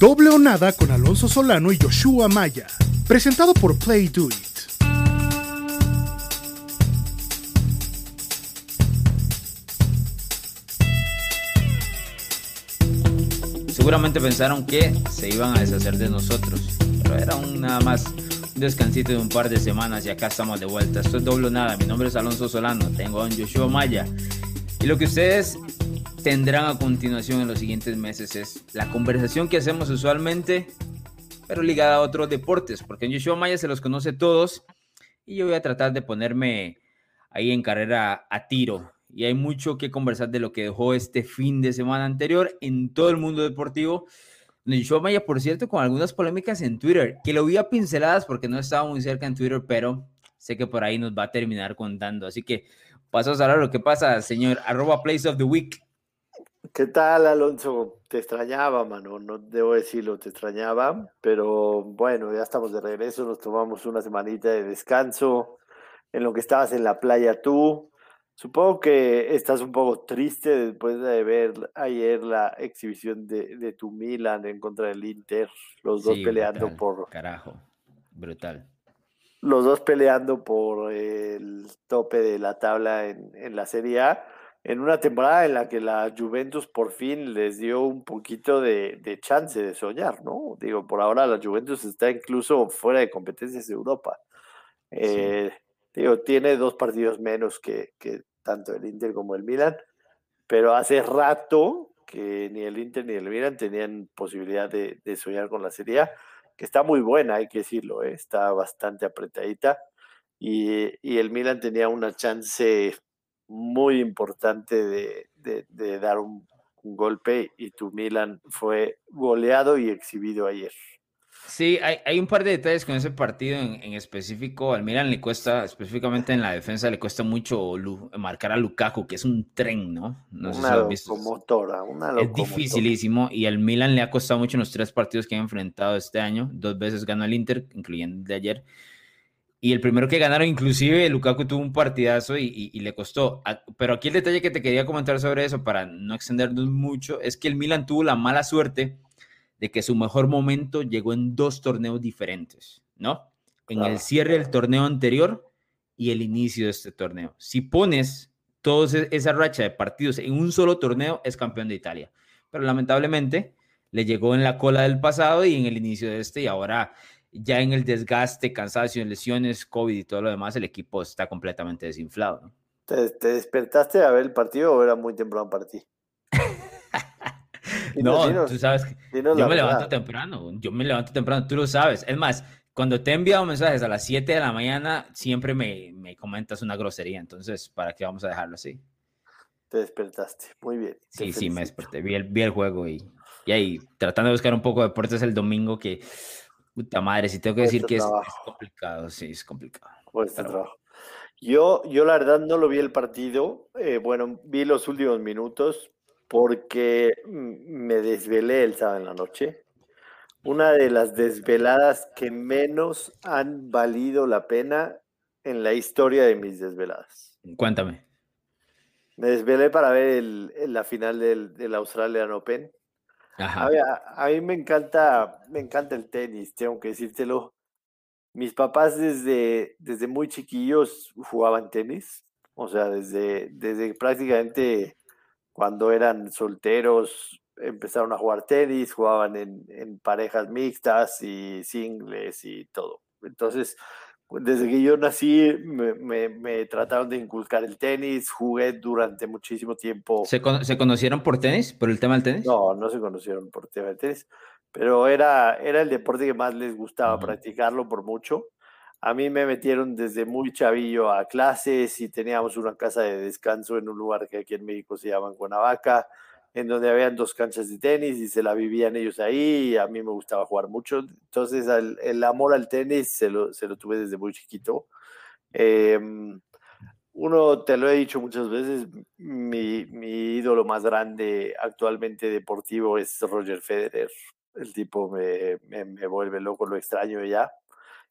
Doble o nada con Alonso Solano y Joshua Maya. Presentado por Play Do It. Seguramente pensaron que se iban a deshacer de nosotros, pero era un, nada más un descansito de un par de semanas y acá estamos de vuelta. Esto es doble o nada. Mi nombre es Alonso Solano, tengo a un Joshua Maya. Y lo que ustedes tendrán a continuación en los siguientes meses es la conversación que hacemos usualmente, pero ligada a otros deportes, porque en Yoshua Maya se los conoce todos y yo voy a tratar de ponerme ahí en carrera a tiro. Y hay mucho que conversar de lo que dejó este fin de semana anterior en todo el mundo deportivo. Yoshua Maya, por cierto, con algunas polémicas en Twitter, que lo vi a pinceladas porque no estaba muy cerca en Twitter, pero sé que por ahí nos va a terminar contando. Así que paso a lo que pasa, señor, arroba. ¿Qué tal, Alonso? Te extrañaba, mano, no debo decirlo, te extrañaba, pero bueno, ya estamos de regreso, nos tomamos una semanita de descanso, en lo que estabas en la playa tú. Supongo que estás un poco triste después de ver ayer la exhibición de, tu Milan en contra del Inter, los dos peleando por... Carajo, brutal. Los dos peleando por el tope de la tabla en, en la Serie A en una temporada en la que la Juventus por fin les dio un poquito de, chance de soñar, ¿no? Digo, por ahora la Juventus está incluso fuera de competencias de Europa. Eh, digo, tiene dos partidos menos que, tanto el Inter como el Milan, pero hace rato que ni el Inter ni el Milan tenían posibilidad de, soñar con la Serie A, que está muy buena, hay que decirlo, ¿eh? está bastante apretadita. Y, y el Milan tenía una chance muy importante de, dar un, golpe y tu Milan fue goleado y exhibido ayer. Sí, hay, un par de detalles con ese partido en, específico. Al Milan le cuesta, específicamente en la defensa, le cuesta mucho marcar a Lukaku, que es un tren, ¿no? no una locomotora, una Es dificilísimo y al Milan le ha costado mucho en los tres partidos que ha enfrentado este año. Dos veces ganó el Inter, incluyendo el de ayer y el primero que ganaron, inclusive Lukaku tuvo un partidazo y, le costó. Pero aquí el detalle que te quería comentar sobre eso, para no extendernos mucho, es que el Milan tuvo la mala suerte de que su mejor momento llegó en dos torneos diferentes, ¿no? En el cierre del torneo anterior y el inicio de este torneo. Si pones toda esa racha de partidos en un solo torneo, es campeón de Italia. Pero lamentablemente le llegó en la cola del pasado y en el inicio de este y ahora ya en el desgaste, cansancio, lesiones, COVID y todo lo demás, el equipo está completamente desinflado. ¿Te, despertaste a ver el partido o era muy temprano para ti? no, tú sabes que yo me levanto temprano, yo me levanto temprano, tú lo sabes. Es más, cuando te he enviado mensajes a las 7 de la mañana, siempre me, me comentas una grosería, entonces, ¿para qué vamos a dejarlo así? Te despertaste, muy bien. Sí, sí, me desperté, vi el, vi el juego y, y ahí tratando de buscar un poco de deportes el domingo que Puta madre, si tengo que decir que es, complicado, sí, es complicado. Yo, yo la verdad no lo vi el partido, eh, bueno, vi los últimos minutos porque me desvelé el sábado en la noche. Una de las desveladas que menos han valido la pena en la historia de mis desveladas. Cuéntame. Me desvelé para ver la final del, del Australian Open a, mí me encanta, me encanta el tenis, tengo que decírtelo. Mis papás desde, desde muy chiquillos jugaban tenis, o sea, desde, desde prácticamente cuando eran solteros empezaron a jugar tenis, jugaban en, en parejas mixtas y singles y todo. Entonces, desde que yo nací me, me, trataron de inculcar el tenis, jugué durante muchísimo tiempo. ¿Se, ¿Se, conocieron por tenis, por el tema del tenis? No, no se conocieron por el tema del tenis, pero era, era el deporte que más les gustaba practicarlo por mucho. A mí me metieron desde muy chavillo a clases y teníamos una casa de descanso en un lugar que aquí en México se llama Cuernavaca en donde habían dos canchas de tenis y se la vivían ellos ahí y a mí me gustaba jugar mucho. Entonces el, amor al tenis se lo, se lo, tuve desde muy chiquito. Em, uno, te lo he dicho muchas veces, mi, mi, ídolo más grande actualmente deportivo es Roger Federer. El tipo me, me, vuelve loco, lo extraño ya,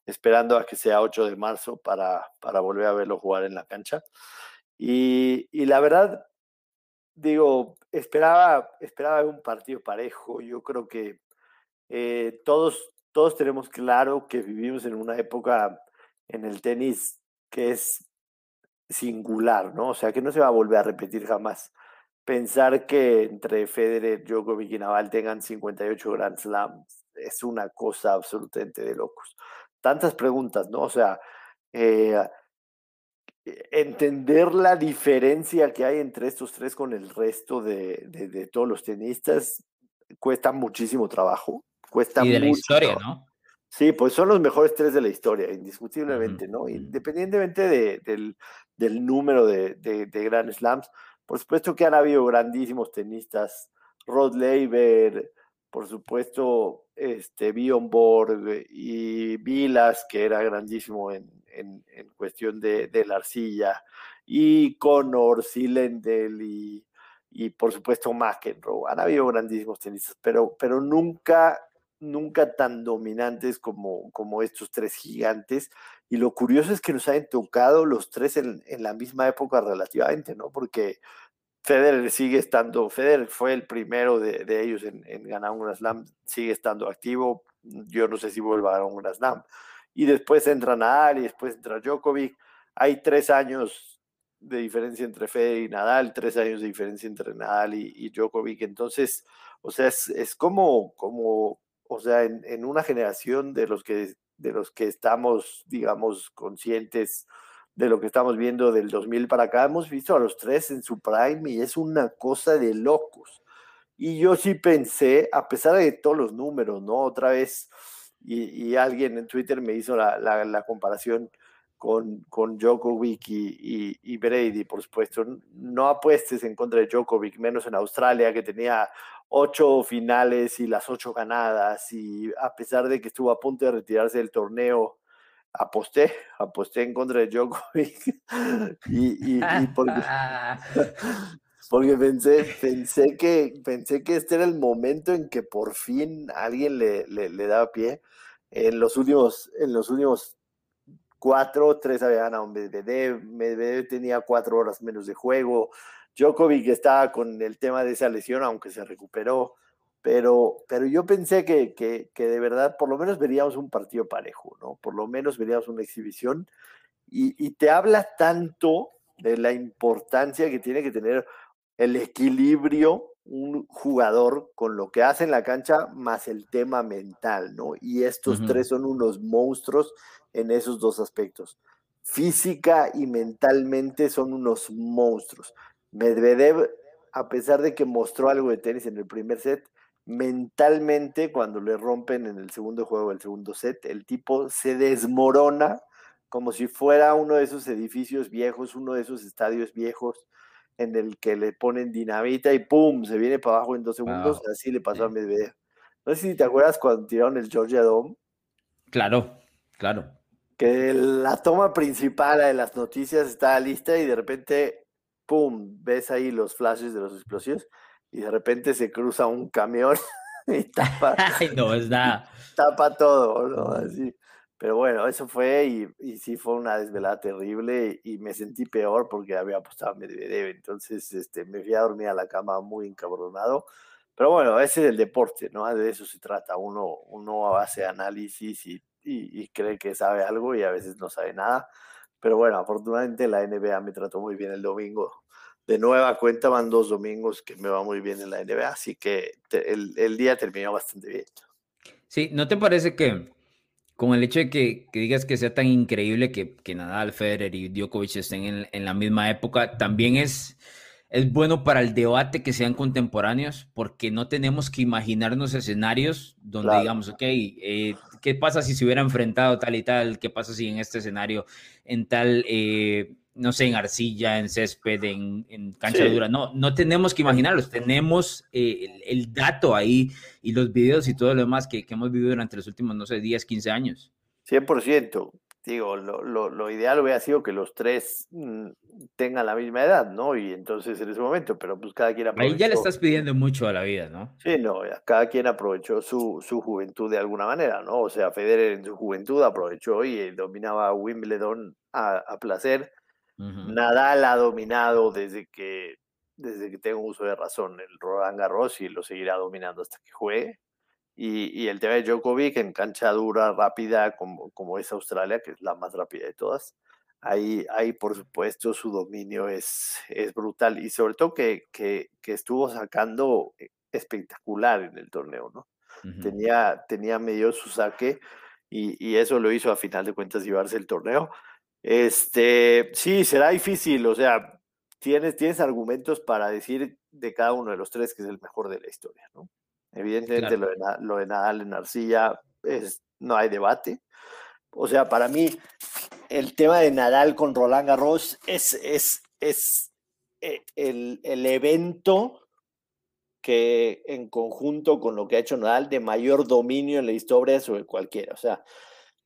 esperando a que sea 8 de marzo para, para volver a verlo jugar en la cancha. Y, y la verdad, digo, esperaba, esperaba un partido parejo. Yo creo que eh, todos, todos tenemos claro que vivimos en una época en el tenis que es singular, ¿no? O sea, que no se va a volver a repetir jamás. Pensar que entre Federer, Djokovic y Naval tengan 58 Grand Slams es una cosa absolutamente de locos. Tantas preguntas, ¿no? O sea, eh, entender la diferencia que hay entre estos tres con el resto de, de, todos los tenistas cuesta muchísimo trabajo. Cuesta y de la historia, ¿no? Sí, pues son los mejores tres de la historia, indiscutiblemente, ¿no? Independientemente de, del, del, número de, de, Grand Slams, por supuesto que han habido grandísimos tenistas, Rod Laver, por supuesto, este, Bjorn Borg y Vilas, que era grandísimo en, en, cuestión de, de, la arcilla, y Connor, Silendel y, y por supuesto McEnroe. Han habido grandísimos tenistas, pero, pero nunca, nunca tan dominantes como, como estos tres gigantes. Y lo curioso es que nos han tocado los tres en, en la misma época relativamente, ¿no? Porque Federer sigue estando, Federer fue el primero de, ellos en, en, ganar un Slam, sigue estando activo. Yo no sé si vuelva a ganar un Slam y después entra Nadal y después entra Djokovic. Hay tres años de diferencia entre Federer y Nadal, tres años de diferencia entre Nadal y, Djokovic. Entonces, o sea, es, es como, como, o sea, en, en, una generación de los que de los que estamos, digamos, conscientes de lo que estamos viendo del 2000 para acá, hemos visto a los tres en su prime y es una cosa de locos. Y yo sí pensé, a pesar de todos los números, ¿no? Otra vez, y, alguien en Twitter me hizo la, la, comparación con, con Djokovic y, y, Brady, por supuesto. No apuestes en contra de Djokovic, menos en Australia, que tenía ocho finales y las ocho ganadas, y a pesar de que estuvo a punto de retirarse del torneo, aposté, aposté en contra de Djokovic. y, y, porque, porque pensé, pensé, que, pensé que este era el momento en que por fin alguien le, le, le daba pie. En los últimos, en los últimos cuatro, tres había ganado Medvedev, Medvedev tenía cuatro horas menos de juego, Djokovic estaba con el tema de esa lesión, aunque se recuperó, pero, pero yo pensé que, que, que de verdad por lo menos veríamos un partido parejo, ¿no? Por lo menos veríamos una exhibición y, y te habla tanto de la importancia que tiene que tener el equilibrio un jugador con lo que hace en la cancha más el tema mental, ¿no? Y estos tres son unos monstruos en esos dos aspectos. Física y mentalmente son unos monstruos. Medvedev, a pesar de que mostró algo de tenis en el primer set, mentalmente cuando le rompen en el segundo juego, el segundo set, el tipo se desmorona como si fuera uno de esos edificios viejos, uno de esos estadios viejos en el que le ponen dinamita y ¡pum! se viene para abajo en dos segundos. Así le pasó a Medvedev. No sé si te acuerdas cuando tiraron el Georgia Dome. Claro, claro. Que la toma principal de las noticias está lista y de repente, ¡pum! ves ahí los flashes de los explosivos y de repente se cruza un camión y tapa. Ay, no, es nada. Tapa todo, ¿no? Así. Pero bueno, eso fue y, y, sí fue una desvelada terrible y me sentí peor porque había apostado a Medvedev. Entonces este, me fui a dormir a la cama muy encabronado. Pero bueno, ese es el deporte, ¿no? De eso se trata. Uno, uno hace análisis y, y cree que sabe algo y a veces no sabe nada. Pero bueno, afortunadamente la NBA me trató muy bien el domingo. De nueva cuenta van dos domingos que me va muy bien en la NBA, así que te, el, el día terminó bastante bien. Sí, ¿no te parece que con el hecho de que, que, digas que sea tan increíble que, que Nadal, Federer y Djokovic estén en, en, la misma época, también es, es bueno para el debate que sean contemporáneos, porque no tenemos que imaginarnos escenarios donde claro. digamos, ok, eh, ¿qué pasa si se hubiera enfrentado tal y tal? ¿Qué pasa si en este escenario, en tal, eh, no sé, en arcilla, en césped, en, en cancha sí. dura? No, no tenemos que imaginarlos, tenemos eh, el, el, dato ahí y los videos y todo lo demás que, que, hemos vivido durante los últimos, no sé, 10, 15 años. 100%. Digo, lo, lo, lo ideal hubiera sido que los tres mmm, tengan la misma edad, ¿no? Y entonces en ese momento, pero pues cada quien aprovechó. Ahí ya le estás pidiendo mucho a la vida, ¿no? Sí, no, cada quien aprovechó su, su juventud de alguna manera, ¿no? O sea, Federer en su juventud aprovechó y dominaba Wimbledon a, a placer. Uh -huh. Nadal ha dominado desde que desde que tengo uso de razón el Roland Garros y lo seguirá dominando hasta que juegue. Y, el tema de Djokovic en cancha dura, rápida, como, como es Australia, que es la más rápida de todas, ahí, ahí por supuesto su dominio es, es brutal y sobre todo que, que, que estuvo sacando espectacular en el torneo, ¿no? tenía, tenía medio su saque y, y, eso lo hizo a final de cuentas llevarse el torneo. Este, sí, será difícil, o sea, tienes, tienes argumentos para decir de cada uno de los tres que es el mejor de la historia, ¿no? Evidentemente lo, de, lo, de, Nadal en Arcilla es, no hay debate. O sea, para mí el tema de Nadal con Roland Garros es, es, es eh, el, el evento que en conjunto con lo que ha hecho Nadal de mayor dominio en la historia sobre cualquiera. O sea,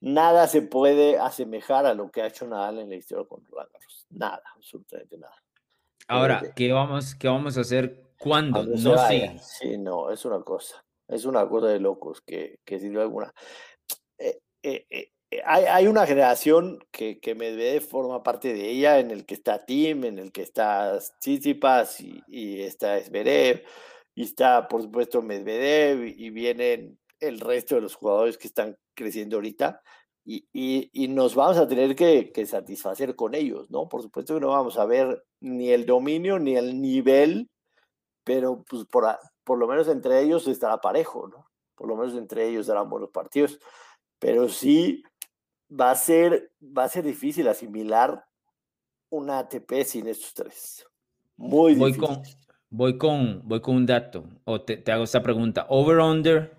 nada se puede asemejar a lo que ha hecho Nadal en la historia con Roland Garros. Nada, absolutamente nada. Ahora, ¿qué vamos, qué vamos a hacer cuando? No sé. Sí, no, es una cosa. Es una cosa de locos que, que sin duda alguna. Eh, eh, eh, hay, hay, una generación que, que Medvedev forma parte de ella, en el que está Tim, en el que está Tsitsipas y, y está Zverev y está, por supuesto, Medvedev y vienen el resto de los jugadores que están creciendo ahorita y, y, nos vamos a tener que, que, satisfacer con ellos, ¿no? Por supuesto que no vamos a ver ni el dominio ni el nivel, pero pues por, por lo menos entre ellos estará parejo, ¿no? Por lo menos entre ellos darán buenos partidos, pero sí va a ser, va a ser difícil asimilar una ATP sin estos tres. Muy difícil. Voy con, Voy con, voy con un dato, o te, te hago esta pregunta. Over-under,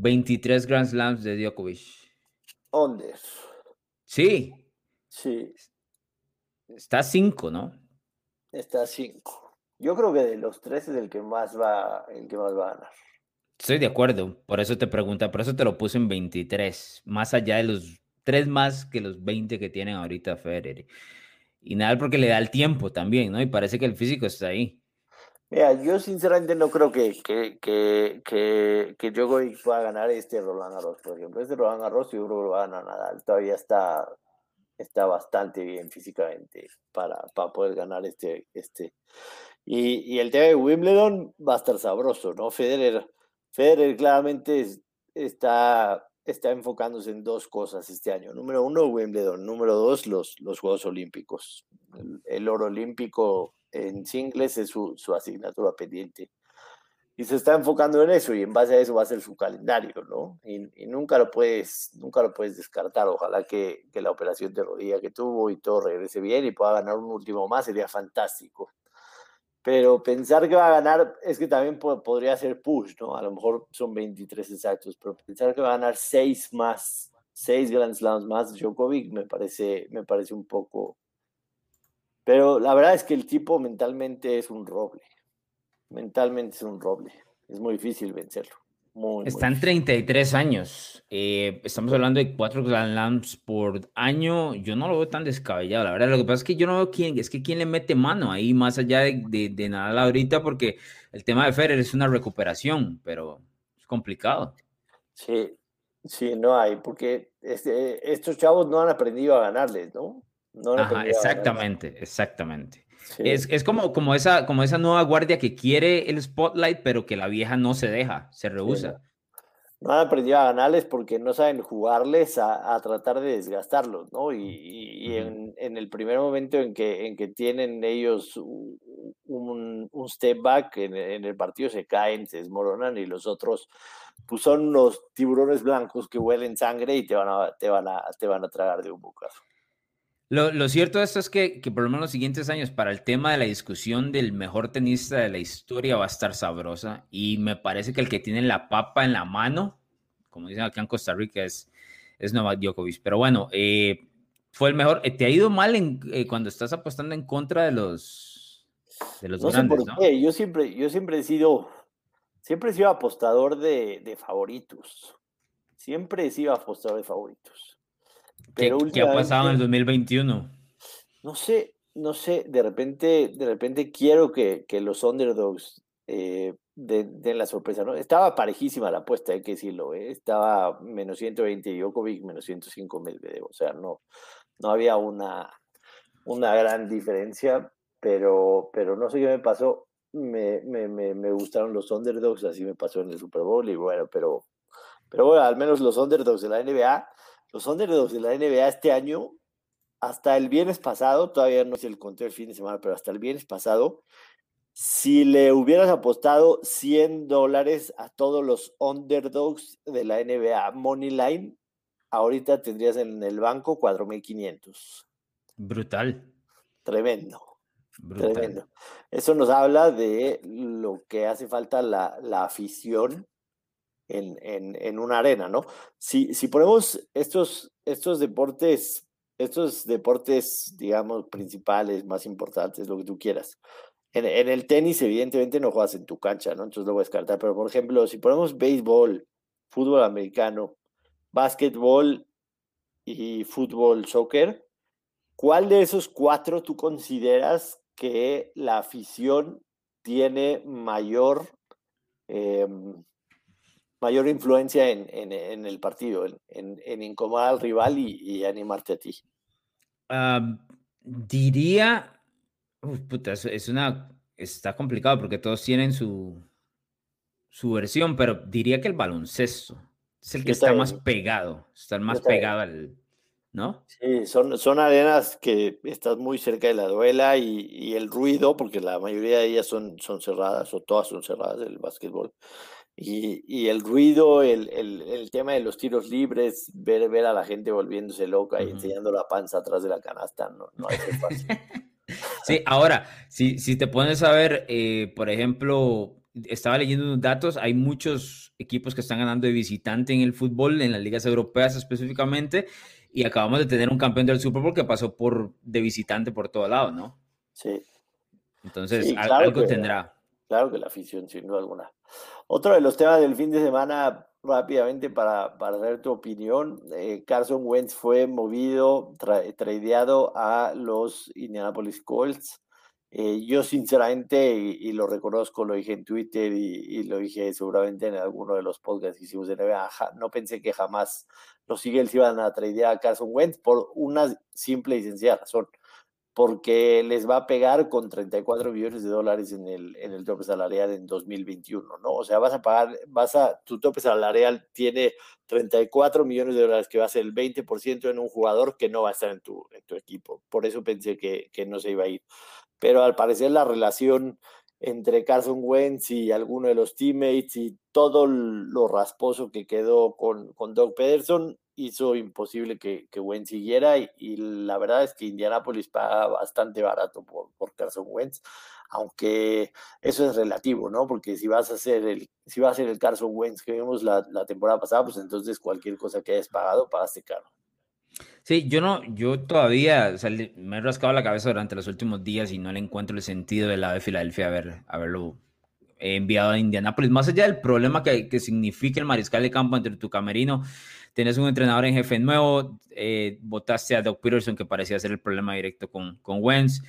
23 Grand Slams de Djokovic. Under. Sí. Sí. Está 5, ¿no? Está 5. Yo creo que de los tres es el que más va, el que más va a ganar. Estoy de acuerdo, por eso te pregunta, por eso te lo puse en 23, más allá de los tres más que los 20 que tienen ahorita Federer. Y nada, porque le da el tiempo también, ¿no? Y parece que el físico está ahí. Mira, yo sinceramente no creo que, que, que, que, Djokovic pueda ganar este Roland Garros, por ejemplo. Este Roland Garros yo creo lo va a ganar Nadal. Todavía está, está bastante bien físicamente para, para poder ganar este. este. Y, y el tema de Wimbledon va a estar sabroso, ¿no? Federer, Federer claramente está, está enfocándose en dos cosas este año. Número uno, Wimbledon. Número dos, los, los Juegos Olímpicos. el oro olímpico en singles es su, su, asignatura pendiente. Y se está enfocando en eso y en base a eso va a ser su calendario, ¿no? Y, y nunca, lo puedes, nunca lo puedes descartar. Ojalá que, que, la operación de rodilla que tuvo y todo regrese bien y pueda ganar un último más sería fantástico. Pero pensar que va a ganar es que también podría ser push, ¿no? A lo mejor son 23 exactos, pero pensar que va a ganar 6 más, 6 Grand Slams más Djokovic me parece, me parece un poco, pero la verdad es que el tipo mentalmente es un roble. Mentalmente es un roble. Es muy difícil vencerlo. Muy, Están 33 años. Eh, estamos hablando de cuatro Grand Slams por año. Yo no lo veo tan descabellado, la verdad. Lo que pasa es que yo no veo quién, es que quién le mete mano ahí más allá de, de, de nada ahorita, porque el tema de Federer es una recuperación, pero es complicado. Sí, sí, no hay, porque este, estos chavos no han aprendido a ganarles, ¿no? Exactamente, exactamente. Es, es, como, como, esa, como esa nueva guardia que quiere el spotlight, pero que la vieja no se deja, se rehúsa. no. han aprendido a ganarles porque no saben jugarles a, a tratar de desgastarlos, ¿no? Y, y, en, en, el primer momento en que, en que tienen ellos un, un step back en, en, el partido se caen, se desmoronan y los otros pues son los tiburones blancos que huelen sangre y te van a, te van a, te van a tragar de un bocazo. Lo, cierto de esto es que, que, por lo menos los siguientes años, para el tema de la discusión del mejor tenista de la historia, va a estar sabrosa. Y me parece que el que tiene la papa en la mano, como dicen acá en Costa Rica, es, es Novak Djokovic. Pero bueno, eh, fue el mejor. Eh, ¿Te ha ido mal en, eh, cuando estás apostando en contra de los, de los no grandes, sé por qué. Yo siempre, yo siempre he sido, siempre he sido apostador de, de favoritos. Siempre he sido apostador de favoritos. ¿Qué, ha pasado en el 2021? No sé, no sé, de repente, de repente quiero que, que los underdogs eh, den, la sorpresa, ¿no? Estaba parejísima la apuesta, hay que decirlo, ¿eh? estaba menos 120 Djokovic, menos 105 Medvedev, o sea, no, no había una, una gran diferencia, pero, pero no sé qué me pasó, me, me, me, me gustaron los underdogs, así me pasó en el Super Bowl y bueno, pero Pero bueno, al menos los underdogs de la NBA, los underdogs de la NBA este año, hasta el viernes pasado, todavía no es el conteo del fin de semana, pero hasta el viernes pasado, si le hubieras apostado 100 dólares a todos los underdogs de la NBA Money Line, ahorita tendrías en el banco 4.500. Brutal. Tremendo. Tremendo. Eso nos habla de lo que hace falta la, afición en, en, una arena, ¿no? Si, si ponemos estos, estos deportes, estos deportes, digamos, principales, más importantes, lo que tú quieras. En, en, el tenis, evidentemente, no juegas en tu cancha, ¿no? Entonces lo voy a descartar. Pero, por ejemplo, si ponemos béisbol, fútbol americano, básquetbol y fútbol, soccer, ¿cuál de esos cuatro tú consideras que la afición tiene mayor, em, mayor influencia en, en, el partido, en, en, incomodar al rival y, animarte a ti? diría, puta, es, una, está complicado porque todos tienen su, su versión, pero diría que el baloncesto es el que está más pegado, está más pegado al, ¿no? Sí, son, son arenas que estás muy cerca de la duela y, el ruido, porque la mayoría de ellas son, son cerradas o todas son cerradas del básquetbol. Y, el ruido, el, el, tema de los tiros libres, ver, ver a la gente volviéndose loca y enseñando la panza atrás de la canasta, no, no es fácil. sí, ahora, si, si te pones a ver, eh, por ejemplo, estaba leyendo unos datos, hay muchos equipos que están ganando de visitante en el fútbol, en las ligas europeas específicamente, y acabamos de tener un campeón del Super Bowl que pasó por de visitante por todo lado, ¿no? Sí. Entonces, algo tendrá. Claro que la afición, sin duda alguna. Otro de los temas del fin de semana, rápidamente para, para dar tu opinión, eh, Carson Wentz fue movido, tradeado a los Indianapolis Colts. Eh, yo sinceramente, y, lo reconozco, lo dije en Twitter y, lo dije seguramente en alguno de los podcasts que hicimos de NBA, no pensé que jamás los Eagles iban a tradear a Carson Wentz por una simple y sencilla razón, porque les va a pegar con 34 millones de dólares en el, en el tope salarial en 2021, ¿no? O sea, vas a pagar, vas a, tu tope salarial tiene 34 millones de dólares, que va a ser el 20% en un jugador que no va a estar en tu, en tu equipo. Por eso pensé que, que no se iba a ir. Pero al parecer la relación entre Carson Wentz y alguno de los teammates y todo lo rasposo que quedó con, con Doug Pederson hizo imposible que, que Wentz siguiera y, la verdad es que Indianapolis paga bastante barato por, por Carson Wentz, aunque eso es relativo, ¿no? Porque si vas a hacer el, si vas a ser el Carson Wentz que vimos la, la temporada pasada, pues entonces cualquier cosa que hayas pagado, pagaste caro. Sí, yo no, yo todavía me he rascado la cabeza durante los últimos días y no le encuentro el sentido del lado de Filadelfia haber, haberlo enviado a Indianápolis. Más allá del problema que, que significa el mariscal de campo entre tu camerino, tienes un entrenador en jefe nuevo, eh, votaste a Doug Peterson que parecía ser el problema directo con, con Wentz.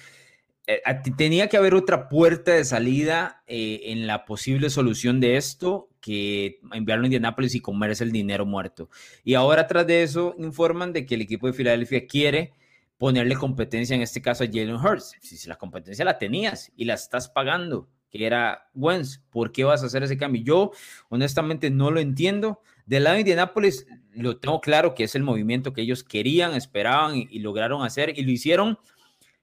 Eh, tenía que haber otra puerta de salida eh, en la posible solución de esto que enviarlo a Indianápolis y comerse el dinero muerto. Y ahora tras de eso informan de que el equipo de Filadelfia quiere ponerle competencia, en este caso a Jalen Hurts. Si, la competencia la tenías y la estás pagando, que era Wentz, ¿por qué vas a hacer ese cambio? Yo honestamente no lo entiendo. Del lado de Indianápolis lo tengo claro que es el movimiento que ellos querían, esperaban y, lograron hacer y lo hicieron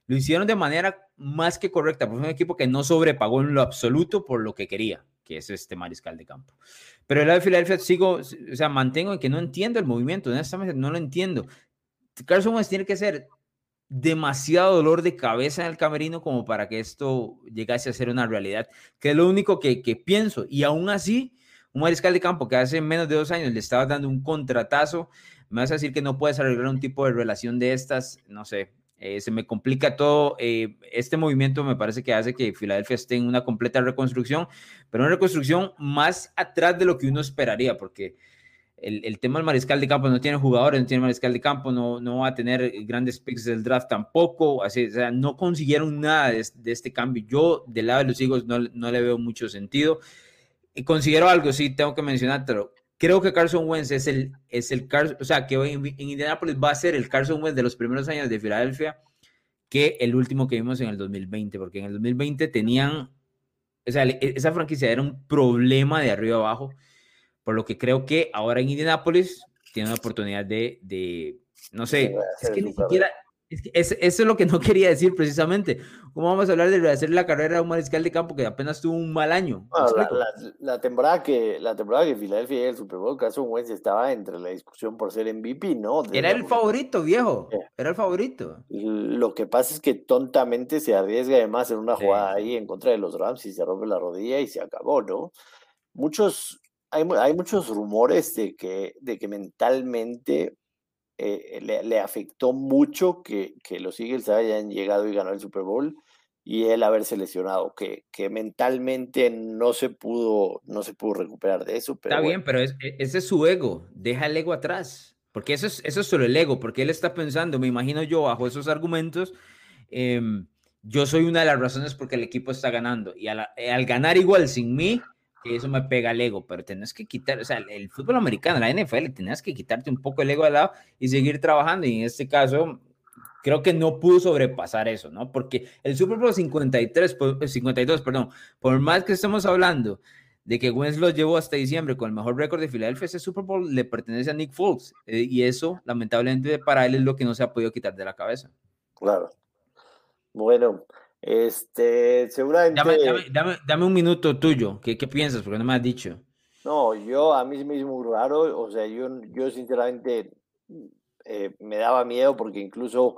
lo hicieron de manera más que correcta, porque un equipo que no sobrepagó en lo absoluto por lo que quería que es este mariscal de campo. Pero el lado de Filadelfia sigo, o sea, mantengo en que no entiendo el movimiento, honestamente no lo entiendo. Carson Wentz tiene que ser demasiado dolor de cabeza en el camerino como para que esto llegase a ser una realidad, que es lo único que, que pienso. Y aún así, un mariscal de campo que hace menos de dos años le estaba dando un contratazo, me vas a decir que no puedes arreglar un tipo de relación de estas, no sé, eh, se me complica todo. Eh, este movimiento me parece que hace que Filadelfia esté en una completa reconstrucción, pero una reconstrucción más atrás de lo que uno esperaría, porque el, tema del mariscal de campo no tiene jugadores, no tiene mariscal de campo, no, no va a tener grandes picks del draft tampoco, así, o sea, no consiguieron nada de, este cambio. Yo, del lado de los hijos, no, no le veo mucho sentido. Y considero algo, sí, tengo que mencionártelo. Creo que Carson Wentz es el, es el o sea, que en, en Indianapolis va a ser el Carson Wentz de los primeros años de Filadelfia que el último que vimos en el 2020, porque en el 2020 tenían, o sea, esa franquicia era un problema de arriba abajo, por lo que creo que ahora en Indianapolis tiene una oportunidad de, de no sé, es que ni siquiera, es eso es lo que no quería decir precisamente. ¿Cómo vamos a hablar de hacer la carrera de un mariscal de campo que apenas tuvo un mal año? la, temporada que la temporada que Filadelfia y el Super Bowl, Carson Wentz estaba entre la discusión por ser MVP, ¿no? Era el favorito, viejo. Era el favorito. Lo que pasa es que tontamente se arriesga además en una jugada ahí en contra de los Rams y se rompe la rodilla y se acabó, ¿no? Muchos, hay, hay muchos rumores de que, de que mentalmente eh, le, afectó mucho que, que, los Eagles hayan llegado y ganado el Super Bowl y él haberse lesionado, que, que mentalmente no se pudo, no se pudo recuperar de eso. Pero está bien, pero e, ese es su ego, deja el ego atrás, porque eso es, eso es solo el ego, porque él está pensando, me imagino yo, bajo esos argumentos, em, yo soy una de las razones porque el equipo está ganando, y al, al ganar igual sin mí, eso me pega el ego, pero tenés que quitar, o sea, el fútbol americano, la NFL, tenés que quitarte un poco el ego de lado y seguir trabajando. Y en este caso, creo que no pudo sobrepasar eso, ¿no? Porque el Super Bowl 53, 52, perdón, por más que estemos hablando de que Wentz lo llevó hasta diciembre con el mejor récord de Filadelfia, ese Super Bowl le pertenece a Nick Foles. Eh, y eso, lamentablemente, para él es lo que no se ha podido quitar de la cabeza. Claro. Bueno, este, seguramente. Dame, un minuto tuyo. ¿Qué, ¿Qué, piensas? Porque no me has dicho. No, yo a mí mismo raro. O sea, yo, yo sinceramente eh, me daba miedo porque incluso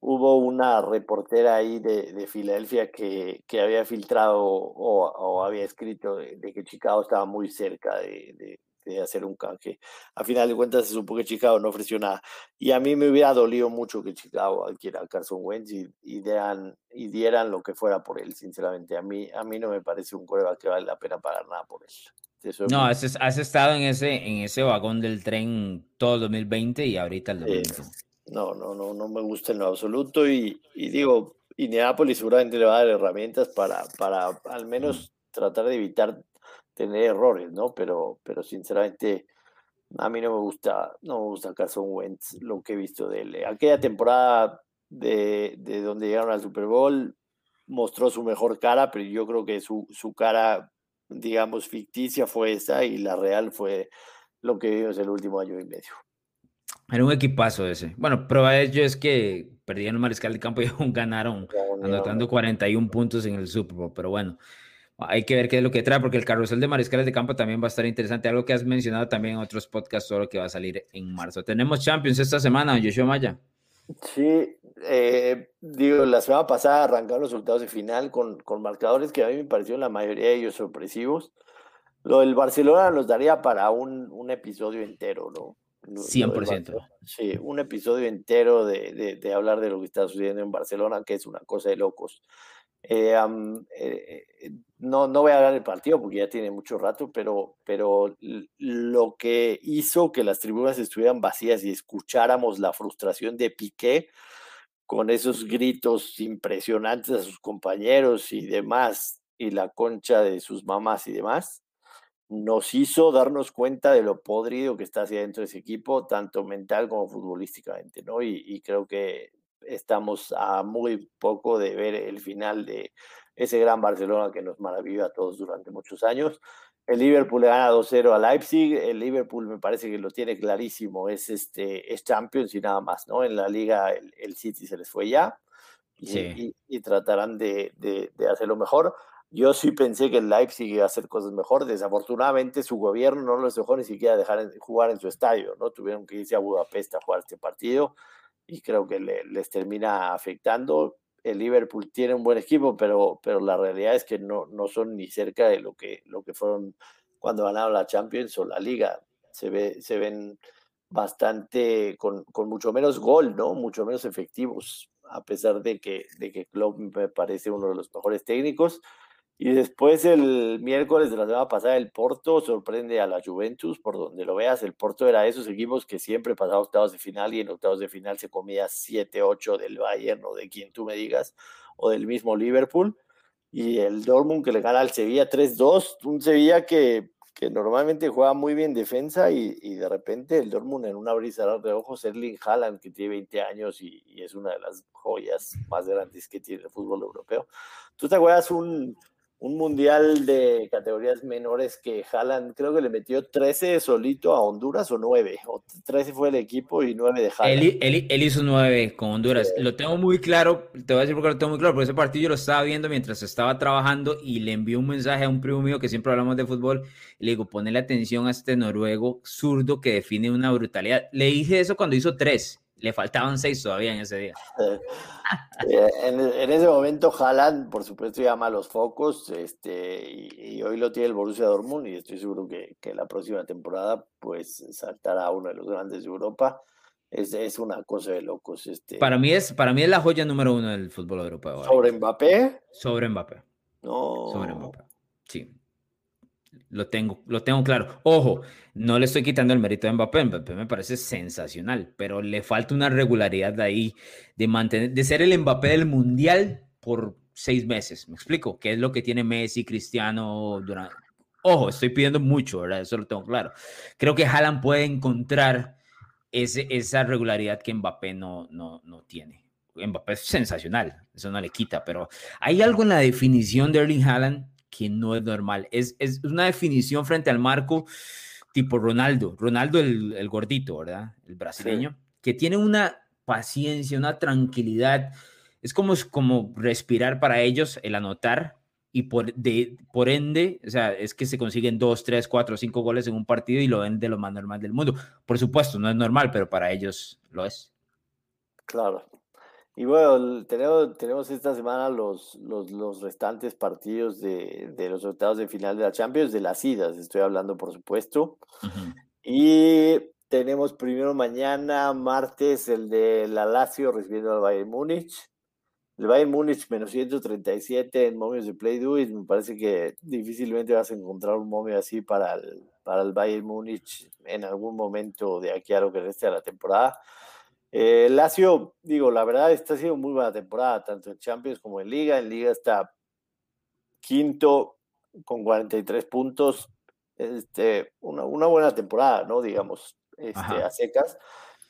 hubo una reportera ahí de, de Filadelfia que, que, había filtrado o, o había escrito de, que Chicago estaba muy cerca de, de hacer un canje. A final de cuentas se supo que Chicago no ofreció nada. Y a mí me hubiera dolido mucho que Chicago adquiera a Carson Wentz y, y, y dieran lo que fuera por él, sinceramente. A mí, a mí no me parece un coreback que vale la pena pagar nada por él. no, has, has, estado en ese, en ese vagón del tren todo el 2020 y ahorita el 2020. no, no, no, no me gusta en lo absoluto y, y digo, Indianapolis seguramente le va a dar herramientas para, para al menos tratar de evitar tener errores, ¿no? Pero, pero sinceramente a mí no me gusta, no me gusta Carson Wentz lo que he visto de él. Aquella temporada de, de donde llegaron al Super Bowl mostró su mejor cara, pero yo creo que su, su cara, digamos, ficticia fue esa y la real fue lo que vimos el último año y medio. Era un equipazo ese. Bueno, prueba de ello es que perdieron el mariscal de campo y aún ganaron, anotando 41 puntos en el Super Bowl, pero bueno. Hay que ver qué es lo que trae, porque el carrusel de mariscales de campo también va a estar interesante. Algo que has mencionado también en otros podcasts, solo que va a salir en marzo. Tenemos Champions esta semana, Joshua Maya. Sí, eh, digo, la semana pasada arrancaron los resultados de final con, con marcadores que a mí me parecieron la mayoría de ellos sorpresivos. Lo del Barcelona nos daría para un, un episodio entero, ¿no? 100%. Sí, un episodio entero de, de, de, hablar de lo que está sucediendo en Barcelona, que es una cosa de locos. Eh, eh, eh, no, no voy a hablar del partido porque ya tiene mucho rato, pero, pero lo que hizo que las tribunas estuvieran vacías y escucháramos la frustración de Piqué con esos gritos impresionantes a sus compañeros y demás, y la concha de sus mamás y demás, nos hizo darnos cuenta de lo podrido que está hacia dentro de ese equipo, tanto mental como futbolísticamente, ¿no? Y, y creo que estamos a muy poco de ver el final de ese gran Barcelona que nos maravilló a todos durante muchos años. El Liverpool le gana 2-0 a Leipzig. El Liverpool me parece que lo tiene clarísimo. Es, este, es Champions y nada más, ¿no? En la liga el, City se les fue ya y, y, tratarán de, de, de, hacerlo mejor. Yo sí pensé que el Leipzig iba a hacer cosas mejor. Desafortunadamente su gobierno no los dejó ni siquiera dejar jugar en su estadio, ¿no? Tuvieron que irse a Budapest a jugar este partido y creo que les termina afectando. El Liverpool tiene un buen equipo, pero, pero la realidad es que no, no son ni cerca de lo que, lo que fueron cuando ganaron la Champions o la Liga. Se, ve, se ven bastante con, con mucho menos gol, ¿no? Mucho menos efectivos, a pesar de que, de que Klopp me parece uno de los mejores técnicos. Y después el miércoles de la semana pasada el Porto sorprende a la Juventus, por donde lo veas, el Porto era de esos equipos que siempre pasaba octavos de final y en octavos de final se comía 7-8 del Bayern o de quien tú me digas, o del mismo Liverpool. Y el Dortmund que le gana al Sevilla 3-2, un Sevilla que, que normalmente juega muy bien defensa y, y, de repente el Dortmund en una brisa de ojos, Erling Haaland que tiene 20 años y, es una de las joyas más grandes que tiene el fútbol europeo. ¿Tú te acuerdas un un mundial de categorías menores que Haaland creo que le metió 13 solito a Honduras o 9, o 13 fue el equipo y 9 de Haaland. Él, hizo 9 con Honduras. Lo tengo muy claro, te voy a decir porque lo tengo muy claro, porque ese partido yo lo estaba viendo mientras estaba trabajando y le envié un mensaje a un primo mío que siempre hablamos de fútbol le digo, ponle atención a este noruego zurdo que define una brutalidad. Le dije eso cuando hizo 3 le faltaban seis todavía en ese día. Eh, en, ese momento Haaland, por supuesto, llama los focos este, y, hoy lo tiene el Borussia Dortmund y estoy seguro que, que, la próxima temporada pues saltará uno de los grandes de Europa. Es, es una cosa de locos. Este. Para, mí es, para mí es la joya número uno del fútbol europeo. ¿Sobre Mbappé? Sobre Mbappé. No. Sobre Mbappé. Sí. Lo tengo, lo tengo claro. Ojo, no le estoy quitando el mérito de Mbappé. Mbappé me parece sensacional, pero le falta una regularidad de ahí de mantener, de ser el Mbappé del mundial por seis meses. ¿Me explico? ¿Qué es lo que tiene Messi, Cristiano durante? Ojo, estoy pidiendo mucho, ¿verdad? Eso lo tengo claro. Creo que Haaland puede encontrar ese, esa regularidad que Mbappé no, no, no tiene. Mbappé es sensacional, eso no le quita, pero hay algo en la definición de Erling Haaland que no es normal. Es, es una definición frente al marco tipo Ronaldo, Ronaldo el, gordito, ¿verdad? El brasileño, que tiene una paciencia, una tranquilidad. Es como, como respirar para ellos el anotar y por, de, por ende, o sea, es que se consiguen dos, tres, cuatro, cinco goles en un partido y lo ven de lo más normal del mundo. Por supuesto, no es normal, pero para ellos lo es. Claro, y bueno, tenemos, tenemos esta semana los, los, los restantes partidos de, de, los octavos de final de la Champions, de las idas, estoy hablando por supuesto. Y tenemos primero mañana, martes, el de la Lazio recibiendo al Bayern Múnich. El Bayern Múnich menos 137 en momios de Play Do, me parece que difícilmente vas a encontrar un momio así para el, para el Bayern Múnich en algún momento de aquí a lo que reste de la temporada. Eh, Lazio, digo, la verdad, está siendo muy buena temporada, tanto en Champions como en Liga. En Liga está quinto con 43 puntos. Este, una, una buena temporada, ¿no? Digamos, este, a secas.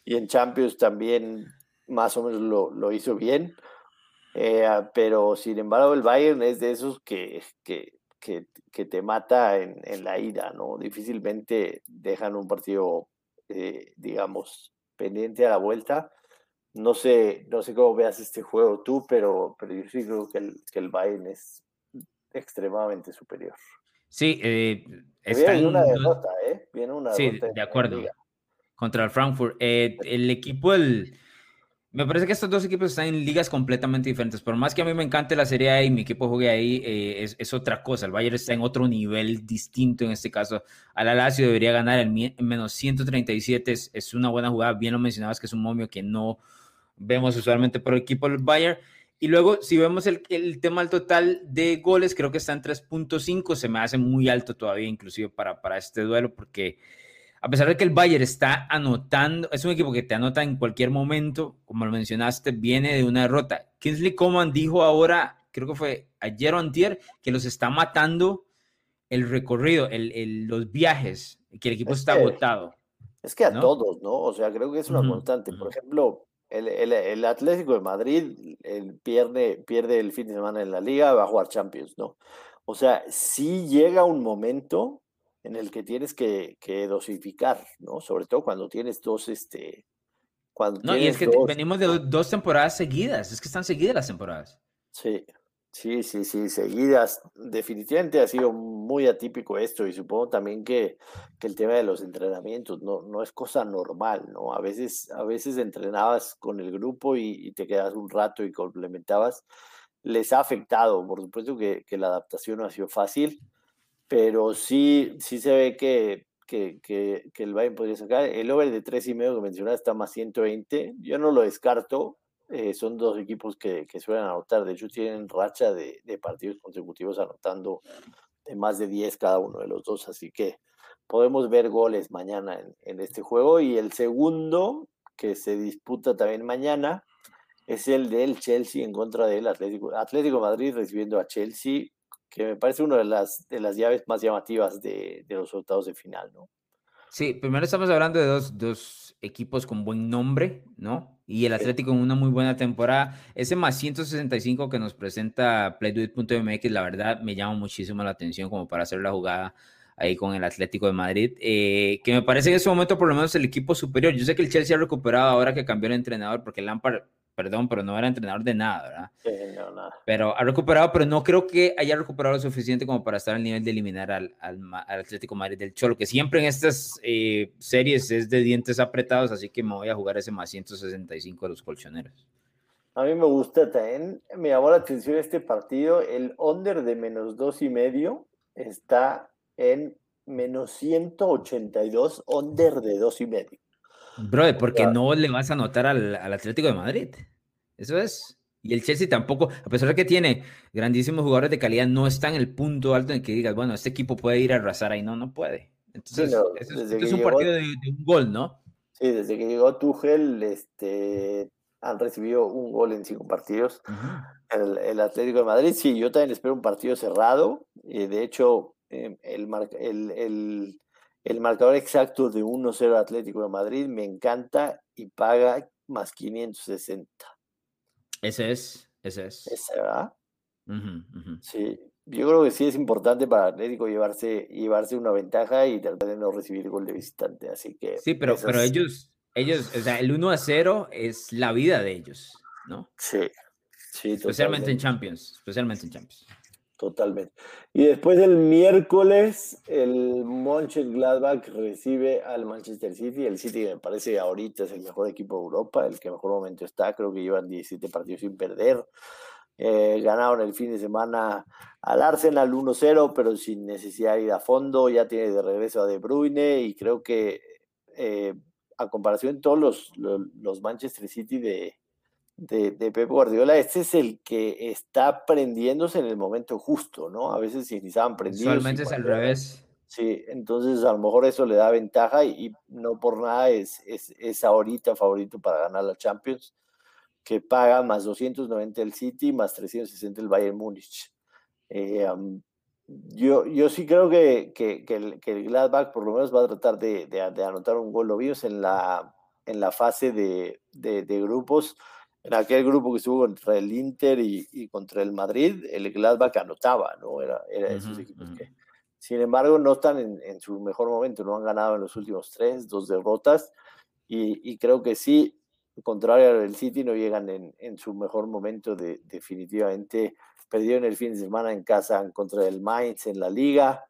Y en Champions también más o menos lo, lo hizo bien. Eh, pero sin embargo, el Bayern es de esos que, que, que, que te mata en, en, la ida, ¿no? Difícilmente dejan un partido, eh, digamos, pendiente a la vuelta. No sé, no sé cómo veas este juego tú, pero, pero yo sí creo que el, que el Bayern es extremadamente superior. Sí, eh, está viene una derrota, ¿eh? Viene una sí, de acuerdo. Contra el Frankfurt. Eh, el equipo, el, me parece que estos dos equipos están en ligas completamente diferentes. Por más que a mí me encante la Serie A y mi equipo juegue ahí, eh, es, otra cosa. El Bayern está en otro nivel distinto en este caso. Al Lazio debería ganar el menos 137. Es, es, una buena jugada. Bien lo mencionabas que es un momio que no vemos usualmente por el equipo del Bayern. Y luego, si vemos el, el tema del total de goles, creo que está en 3.5. Se me hace muy alto todavía, inclusive para, para este duelo, porque a pesar de que el Bayern está anotando, es un equipo que te anota en cualquier momento, como lo mencionaste, viene de una derrota. Kingsley Coman dijo ahora, creo que fue ayer o antier, que los está matando el recorrido, el, los viajes, que el equipo está agotado. Es que a todos, ¿no? O sea, creo que es una constante. Por ejemplo, el, Atlético de Madrid el pierde, pierde el fin de semana en la liga, va a jugar Champions, ¿no? O sea, si llega un momento en el que tienes que, dosificar, ¿no? Sobre todo cuando tienes dos, este... Cuando no, y es que venimos de dos temporadas seguidas, es que están seguidas las temporadas. Sí, sí, sí, sí, seguidas. Definitivamente ha sido muy atípico esto y supongo también que, el tema de los entrenamientos no, no es cosa normal, ¿no? A veces, a veces entrenabas con el grupo y, te quedas un rato y complementabas. Les ha afectado, por supuesto que, que la adaptación no ha sido fácil pero sí, sí se ve que, que, que, el Bayern podría sacar. El over de tres y medio que mencionaba está más 120. Yo no lo descarto. Eh, son dos equipos que, que, suelen anotar. De hecho, tienen racha de, de, partidos consecutivos anotando de más de 10 cada uno de los dos. Así que podemos ver goles mañana en, en este juego. Y el segundo, que se disputa también mañana, es el del Chelsea en contra del Atlético, Atlético Madrid recibiendo a Chelsea que me parece una de las, de las llaves más llamativas de, de los resultados de final, ¿no? Sí, primero estamos hablando de dos, dos equipos con buen nombre, ¿no? Y el Atlético en una muy buena temporada. Ese más 165 que nos presenta playduit.mx, la verdad me llama muchísimo la atención como para hacer la jugada ahí con el Atlético de Madrid, eh, que me parece en ese momento por lo menos el equipo superior. Yo sé que el Chelsea ha recuperado ahora que cambió el entrenador, porque Lampard perdón, pero no era entrenador de nada, ¿verdad? Sí, no, nada. Pero ha recuperado, pero no creo que haya recuperado lo suficiente como para estar al nivel de eliminar al, al, Atlético Madrid del Cholo, que siempre en estas eh, series es de dientes apretados, así que me voy a jugar ese más 165 de los colchoneros. A mí me gusta también, me llamó la atención este partido, el under de menos dos y medio está en menos 182, under de dos y medio. Bro, porque no le vas a anotar al, al, Atlético de Madrid. Eso es. Y el Chelsea tampoco, a pesar de que tiene grandísimos jugadores de calidad, no está en el punto alto en que digas, bueno, este equipo puede ir a arrasar ahí. No, no puede. Entonces, es, es, un partido de, un gol, ¿no? Sí, desde que llegó Tuchel, este, han recibido un gol en cinco partidos. el, el, Atlético de Madrid, sí, yo también espero un partido cerrado. Y de hecho, eh, el, el, el el marcador exacto de 1-0 Atlético de Madrid me encanta y paga más 560. Ese es, ese es. Ese, ¿verdad? Sí, yo creo que sí es importante para Atlético llevarse, llevarse una ventaja y tratar de no recibir gol de visitante, así que... Sí, pero, pero ellos, ellos, o sea, el 1 0 es la vida de ellos, ¿no? Sí, sí. Especialmente en Champions, especialmente en Champions. Totalmente. Y después el miércoles, el Mönchengladbach recibe al Manchester City. El City me parece ahorita es el mejor equipo de Europa, el que mejor momento está. Creo que llevan 17 partidos sin perder. Eh, ganaron el fin de semana al Arsenal 1-0, pero sin necesidad de ir a fondo. Ya tiene de regreso a De Bruyne y creo que eh, a comparación de todos los, los Manchester City de, de, de, Pep Guardiola, este es el que está prendiéndose en el momento justo, ¿no? A veces si estaban prendidos. Usualmente es al revés. Sí, entonces a lo mejor eso le da ventaja y, no por nada es, es, es, ahorita favorito para ganar la Champions, que paga más 290 el City, más 360 el Bayern Múnich. Eh, yo, yo sí creo que, que, que, el, que, el, Gladbach por lo menos va a tratar de, de, de anotar un gol. Lo vimos en la, en la fase de, de grupos en aquel grupo que estuvo contra el Inter y, contra el Madrid, el Gladbach anotaba, ¿no? Era, era esos equipos que, sin embargo, no están en, su mejor momento, no han ganado en los últimos tres, dos derrotas, y, creo que sí, contrario al City, no llegan en, su mejor momento, de, definitivamente. Perdieron el fin de semana en casa contra el Mainz en la liga,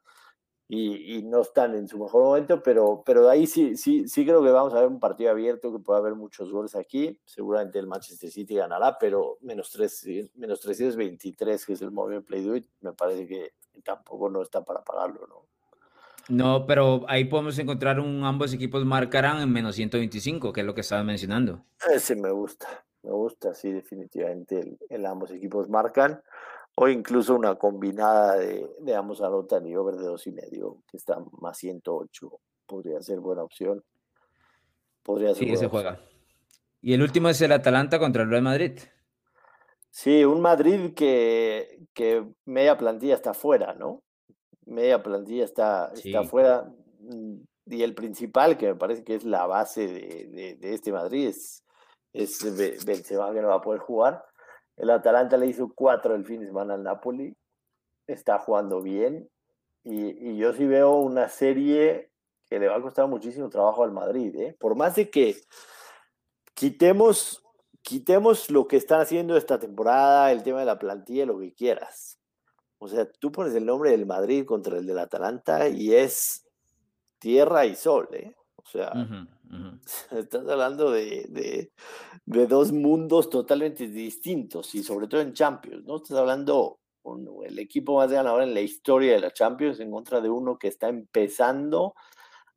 y, no están en su mejor momento, pero, pero de ahí sí, sí, sí creo que vamos a ver un partido abierto, que puede haber muchos goles aquí. Seguramente el Manchester City ganará, pero menos, 3, menos 323, que es el Movement Play Do It, me parece que tampoco no está para pagarlo, ¿no? No, pero ahí podemos encontrar un ambos equipos marcarán en menos 125, que es lo que estabas mencionando. Ese me gusta, me gusta, sí, definitivamente el, el ambos equipos marcan o incluso una combinada de, de ambos anotan y over de dos y medio, que está más 108, podría ser buena opción. Podría ser sí, se juega. Y el último es el Atalanta contra el Real Madrid. Sí, un Madrid que, que media plantilla está fuera, ¿no? Media plantilla está, está fuera. Mm, y el principal, que me parece que es la base de, de, este Madrid, es, es Benzema, que no va a poder jugar. El Atalanta le hizo cuatro el fin de semana al Napoli. Está jugando bien. Y, yo sí veo una serie que le va a costar muchísimo trabajo al Madrid. ¿eh? Por más de que quitemos, quitemos lo que están haciendo esta temporada, el tema de la plantilla, lo que quieras. O sea, tú pones el nombre del Madrid contra el del Atalanta y es tierra y sol. ¿eh? O sea, estás hablando de, de, dos mundos totalmente distintos y sobre todo en Champions, ¿no? Estás hablando con el equipo más ganador en la historia de la Champions en contra de uno que está empezando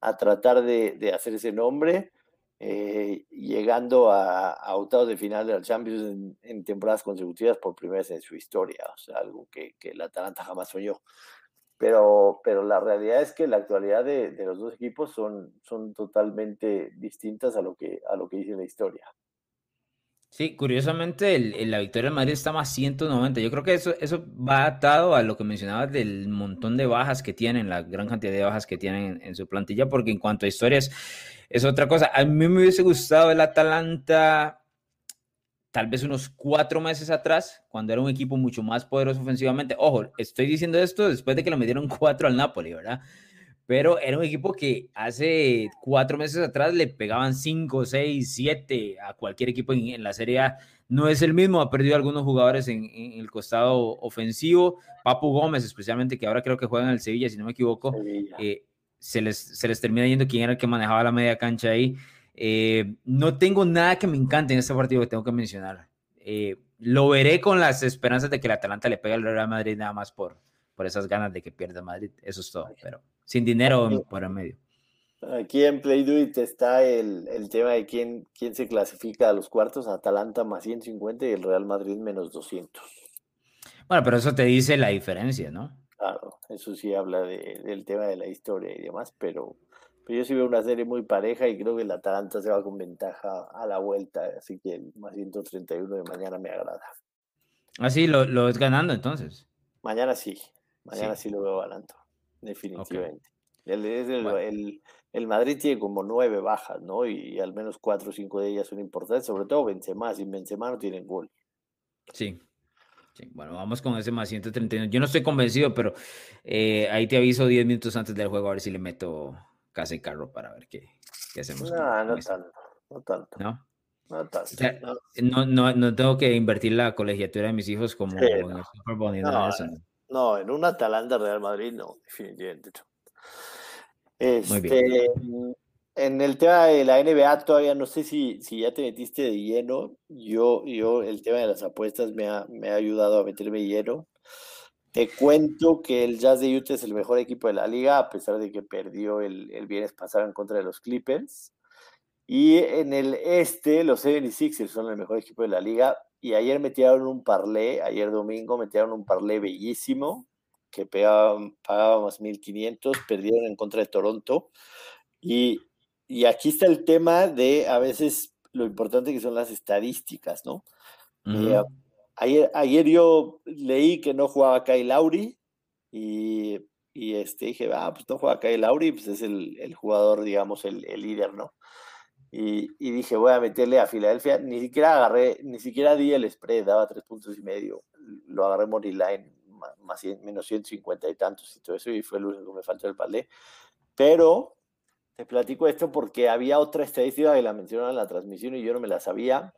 a tratar de, de hacer ese nombre, eh, llegando a, a, octavos de final de la Champions en, en, temporadas consecutivas por primera vez en su historia, o sea, algo que, que el Atalanta jamás soñó. Pero, pero la realidad es que la actualidad de, de, los dos equipos son, son totalmente distintas a lo, que, a lo que dice la historia. Sí, curiosamente la victoria del Madrid está más 190. Yo creo que eso, eso va atado a lo que mencionabas del montón de bajas que tienen, la gran cantidad de bajas que tienen en, su plantilla, porque en cuanto a historias es otra cosa. A mí me hubiese gustado el Atalanta tal vez unos cuatro meses atrás, cuando era un equipo mucho más poderoso ofensivamente. Ojo, estoy diciendo esto después de que lo metieron cuatro al Napoli, ¿verdad? pero era un equipo que hace cuatro meses atrás le pegaban cinco, seis, siete a cualquier equipo en, la Serie A. No es el mismo, ha perdido algunos jugadores en, el costado ofensivo. Papu Gómez, especialmente, que ahora creo que juega en el Sevilla, si no me equivoco, eh, se, les, se les termina yendo quién era el que manejaba la media cancha ahí. Eh, no tengo nada que me encante en este partido que tengo que mencionar. Eh, lo veré con las esperanzas de que el Atalanta le pegue al Real Madrid nada más por, por esas ganas de que pierda Madrid. Eso es todo, pero sin dinero por el medio. Aquí en Play Do It está el, el, tema de quién, quién se clasifica a los cuartos, Atalanta más 150 y el Real Madrid menos 200. Bueno, pero eso te dice la diferencia, ¿no? Claro, eso sí habla de, del tema de la historia y demás, pero, yo sí veo una serie muy pareja y creo que el Atalanta se va con ventaja a la vuelta, así que el más 131 de mañana me agrada. Ah, sí, lo, lo es ganando entonces. Mañana sí, mañana sí, lo veo ganando definitivamente. El, el, Madrid tiene como nueve bajas, ¿no? Y, al menos cuatro o cinco de ellas son importantes, sobre todo Benzema, sin Benzema no tienen gol. Sí. Bueno, vamos con ese más 131. Yo no estoy convencido, pero eh, ahí te aviso 10 minutos antes del juego a ver si le meto casa y carro para ver qué, qué hacemos. No, no tanto, no tanto. ¿No? No, tanto, no. No, no, tengo que invertir la colegiatura de mis hijos como en el Super Bowl no, en un Atalanta Real Madrid no, definitivamente Este, en el tema de la NBA todavía no sé si, si ya te metiste de lleno. Yo, yo el tema de las apuestas me ha, me ha ayudado a meterme lleno. Te cuento que el Jazz de Utah es el mejor equipo de la liga, a pesar de que perdió el, el viernes pasado en contra de los Clippers. Y en el este, los 76ers son el mejor equipo de la liga, y ayer metieron un parlé, ayer domingo metieron un parlé bellísimo, que pagaban, pagábamos 1.500, perdieron en contra de Toronto. Y, y, aquí está el tema de a veces lo importante que son las estadísticas, ¿no? Eh, ayer, ayer yo leí que no jugaba Kyle Lauri y, y este, dije, ah, pues no juega Kyle Lauri, pues es el, el jugador, digamos, el, el líder, ¿no? Y, dije, voy a meterle a Filadelfia. Ni siquiera agarré, ni siquiera di el spread, daba tres puntos y medio. Lo agarré money line, más, menos 150 y tantos y todo eso, y fue el único que me faltó el palé. Pero te platico esto porque había otra estadística que la mencionaron en la transmisión y yo no me la sabía.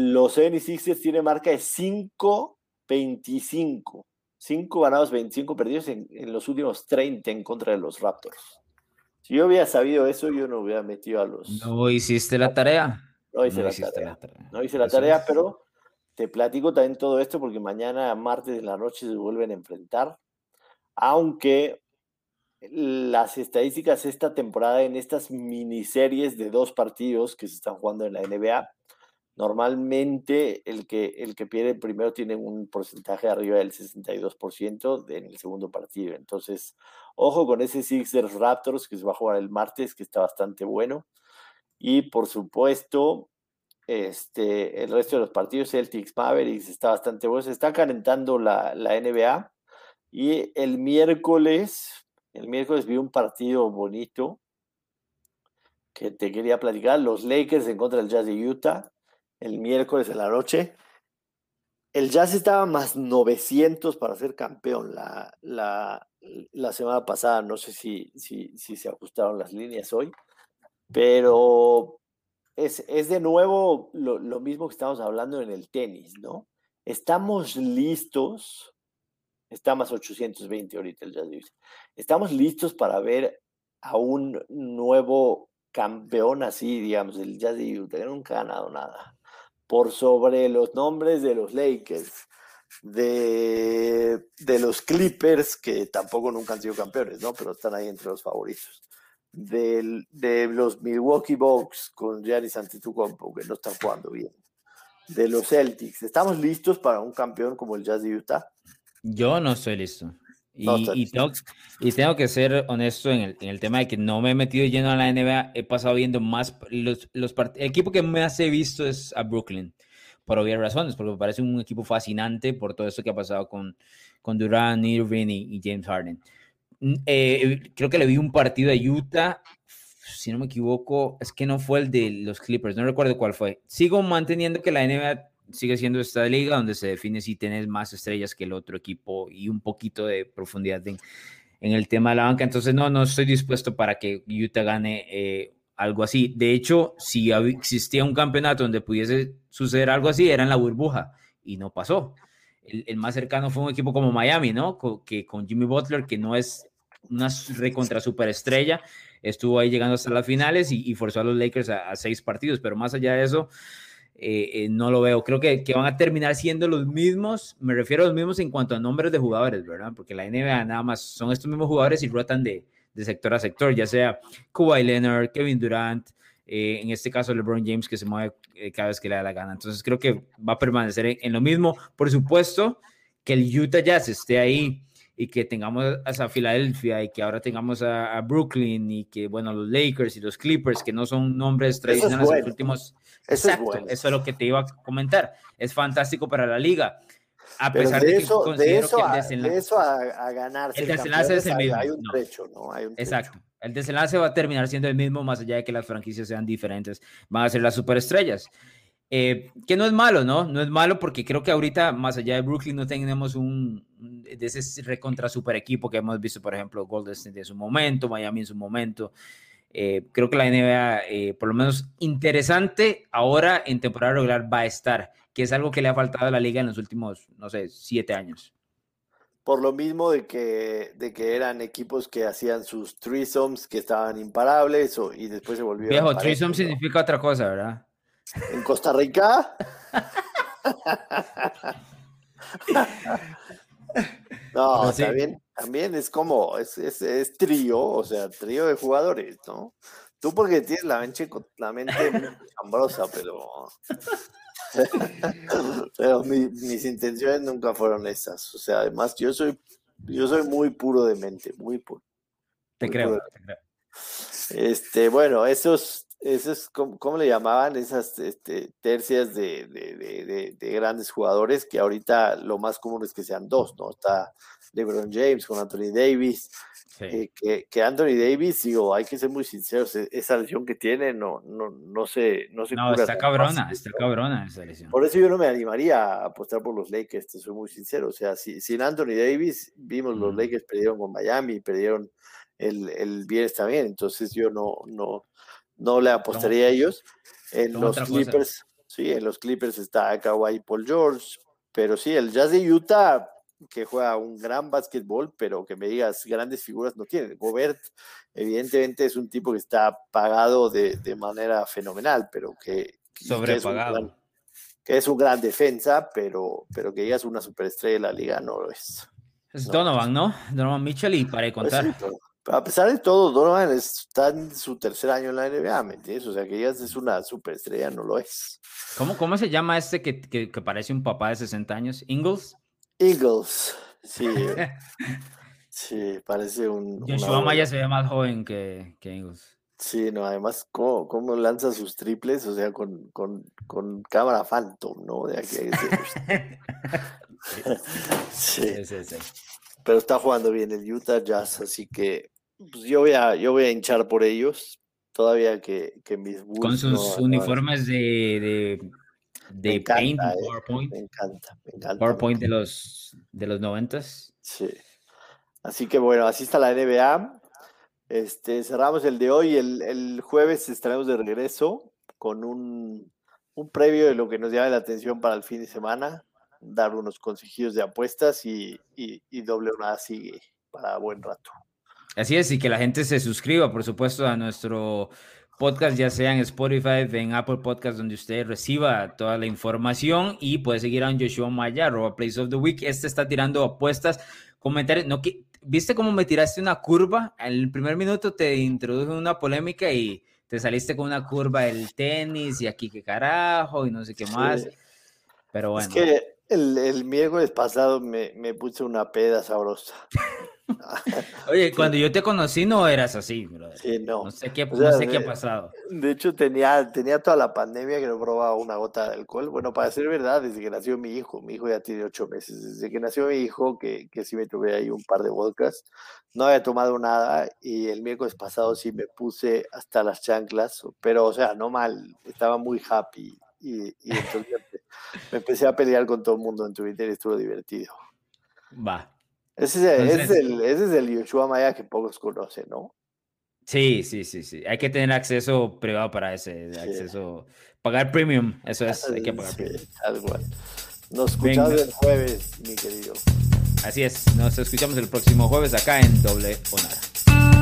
Los 76ers tienen marca de 5-25. 5 ganados, 25 perdidos en, en los últimos 30 en contra de los Raptors. Si yo hubiera sabido eso, yo no hubiera metido a los. No hiciste la tarea. No hice, la, tarea. No hice la tarea, pero te platico también todo esto porque mañana, martes de la noche, se vuelven a enfrentar. Aunque las estadísticas esta temporada en estas miniseries de dos partidos que se están jugando en la NBA Normalmente el que, el que pierde primero tiene un porcentaje arriba del 62% en el segundo partido. Entonces, ojo con ese Sixers Raptors que se va a jugar el martes, que está bastante bueno. Y por supuesto, este, el resto de los partidos, Celtics Mavericks, está bastante bueno. Se está calentando la, la NBA. Y el miércoles, el miércoles vi un partido bonito que te quería platicar. Los Lakers en contra del Jazz de Utah el miércoles en la noche. El Jazz estaba más 900 para ser campeón la, la, la semana pasada. No sé si, si, si, se ajustaron las líneas hoy, pero es, es de nuevo lo, lo, mismo que estamos hablando en el tenis, ¿no? Estamos listos, está más 820 ahorita el Jazz. Estamos listos para ver a un nuevo campeón así, digamos, el Jazz de Utah, que nunca ha ganado nada por sobre los nombres de los Lakers, de, de, los Clippers, que tampoco nunca han sido campeones, ¿no? Pero están ahí entre los favoritos. De, de los Milwaukee Bucks con Giannis Antetokounmpo, que no están jugando bien. De los Celtics. ¿Estamos listos para un campeón como el Jazz de Utah? Yo no estoy listo. Y, tengo, que ser honesto en el, tema de que no me he metido lleno a la NBA. He pasado viendo más. Los, los el equipo que más he visto es a Brooklyn, por obvias razones, porque me parece un equipo fascinante por todo esto que ha pasado con, con Durant, Irving y, James Harden. Mm, eh, creo que le vi un partido a Utah. Si no me equivoco, es que no fue el de los Clippers, no recuerdo cuál fue. Sigo manteniendo que la NBA sigue siendo esta liga donde se define si tienes más estrellas que el otro equipo y un poquito de profundidad en, el tema de la banca. Entonces, no, no estoy dispuesto para que Utah gane eh, algo así. De hecho, si existía un campeonato donde pudiese suceder algo así, era en la burbuja y no pasó. El, más cercano fue un equipo como Miami, ¿no? que con Jimmy Butler, que no es una recontra superestrella, estuvo ahí llegando hasta las finales y, forzó a los Lakers a seis partidos, pero más allá de eso, eh, eh, no lo veo. Creo que, van a terminar siendo los mismos, me refiero a los mismos en cuanto a nombres de jugadores, ¿verdad? Porque la NBA nada más son estos mismos jugadores y rotan de, sector a sector, ya sea Kawhi Leonard, Kevin Durant, eh, en este caso LeBron James que se mueve cada vez que le da la gana. Entonces creo que va a permanecer en, lo mismo. Por supuesto que el Utah Jazz esté ahí y que tengamos a Filadelfia y que ahora tengamos a, Brooklyn y que, bueno, los Lakers y los Clippers, que no son nombres tradicionales en los últimos eso Exacto, es eso es lo que te iba a comentar. Es fantástico para la liga. A pesar de, eso, que de eso, a, de eso a, ganar. El desenlace es el mismo. Hay un trecho, ¿no? Hay un Exacto. El desenlace va a terminar siendo el mismo, más allá de que las franquicias sean diferentes. Van a ser las superestrellas. Eh, que no es malo, ¿no? No es malo porque creo que ahorita, más allá de Brooklyn, no tenemos un de ese recontra super equipo que hemos visto, por ejemplo, Golden State en su momento, Miami en su momento. Eh, creo que la NBA, eh, por lo menos interesante, ahora en temporada regular va a estar, que es algo que le ha faltado a la liga en los últimos, no sé, siete años. Por lo mismo de que, de que eran equipos que hacían sus threesomes, que estaban imparables y después se volvieron. Viejo, threesome significa otra cosa, ¿verdad? En Costa Rica. no, bien también es como, es, es, trío, o sea, trío de jugadores, ¿no? Tú porque tienes la mente, la mente muy chambrosa, pero, pero mis intenciones nunca fueron esas. O sea, además yo soy, yo soy muy puro de mente, muy puro. Te creo, te creo. Este, bueno, esos, esos ¿cómo, le llamaban? Esas este, tercias de, de, de, de, grandes jugadores, que ahorita lo más común es que sean dos, ¿no? Está LeBron James, con Anthony Davis. Eh, que, Anthony Davis, digo, hay que ser muy sinceros, e, esa lesión que tiene no, no, no se, no se no, está cabrona, está cabrona esa lesión. Por eso yo no me animaría a apostar por los Lakers, te soy muy sincero. O sea, si, sin Anthony Davis, vimos los Lakers perdieron con Miami, perdieron el, el Viernes también, entonces yo no, no, no le apostaría a ellos. En los Clippers, sí, en los Clippers está Kawhi Paul George, pero sí, el Jazz de Utah que juega un gran básquetbol, pero que me digas grandes figuras no tiene. Gobert, evidentemente, es un tipo que está pagado de, de manera fenomenal, pero que, sobrepagado. Que es, un gran defensa, pero, pero que digas una superestrella de la liga no lo es. Es Donovan, ¿no? Donovan Mitchell y para pues contar. A pesar de todo, Donovan está en su tercer año en la NBA, ¿me entiendes? O sea, que digas es una superestrella, no lo es. ¿Cómo, cómo se llama este que, que, que parece un papá de 60 años? ¿Ingles? Eagles, sí. sí, parece un. Joshua Maya se ve más joven que, que Eagles. Sí, no, además, ¿cómo, cómo lanza sus triples? O sea, con, con, con cámara Phantom, ¿no? De aquí sí. sí. sí, Pero está jugando bien el Utah Jazz, así que pues yo, voy a, yo voy a hinchar por ellos. Todavía que, que mis Con sus uniformes de, de de Paint, eh, PowerPoint. Me encanta, me encanta. PowerPoint de los, de los 90 Sí. Así que bueno, así está la NBA. Este, cerramos el de hoy. El, el jueves estaremos de regreso con un, un, previo de lo que nos llama la atención para el fin de semana. Dar unos consejillos de apuestas y, y, y doble una sigue para buen rato. Así es, y que la gente se suscriba, por supuesto, a nuestro podcast, ya sea en Spotify, en Apple Podcast, donde usted reciba toda la información y puede seguir a Joshua Maya, arroba Place of the Week. Este está tirando apuestas, comentarios. No, ¿Viste cómo me tiraste una curva? En el primer minuto te introdujo una polémica y te saliste con una curva del tenis y aquí qué carajo y no sé qué más. Pero bueno. Es que El, el miércoles pasado me, me puse una peda sabrosa. Oye, cuando yo te conocí no eras así, brother. Sí, no. No sé qué, O sea, no sé qué ha pasado. De hecho, tenía, tenía toda la pandemia que no probaba una gota de alcohol. Bueno, para ser verdad, desde que nació mi hijo, mi hijo ya tiene ocho meses, desde que nació mi hijo, que, que sí me tomé ahí un par de vodkas, no había tomado nada y el miércoles pasado sí me puse hasta las chanclas, pero o sea, no mal, estaba muy happy y, y entonces me- empecé a pelear con todo el mundo en Twitter y estuvo divertido. Va. Ese es, el, ese es Entonces- el, ese es el Yoshua Maya que pocos conocen, ¿no? Sí, sí, sí, sí. Hay que tener acceso privado para ese Sí. acceso. Pagar premium, eso es, hay que pagar Sí, premium. tal cual. Nos escuchamos Venga. el jueves, mi querido. Así es, nos escuchamos el próximo jueves acá en Doble Nada.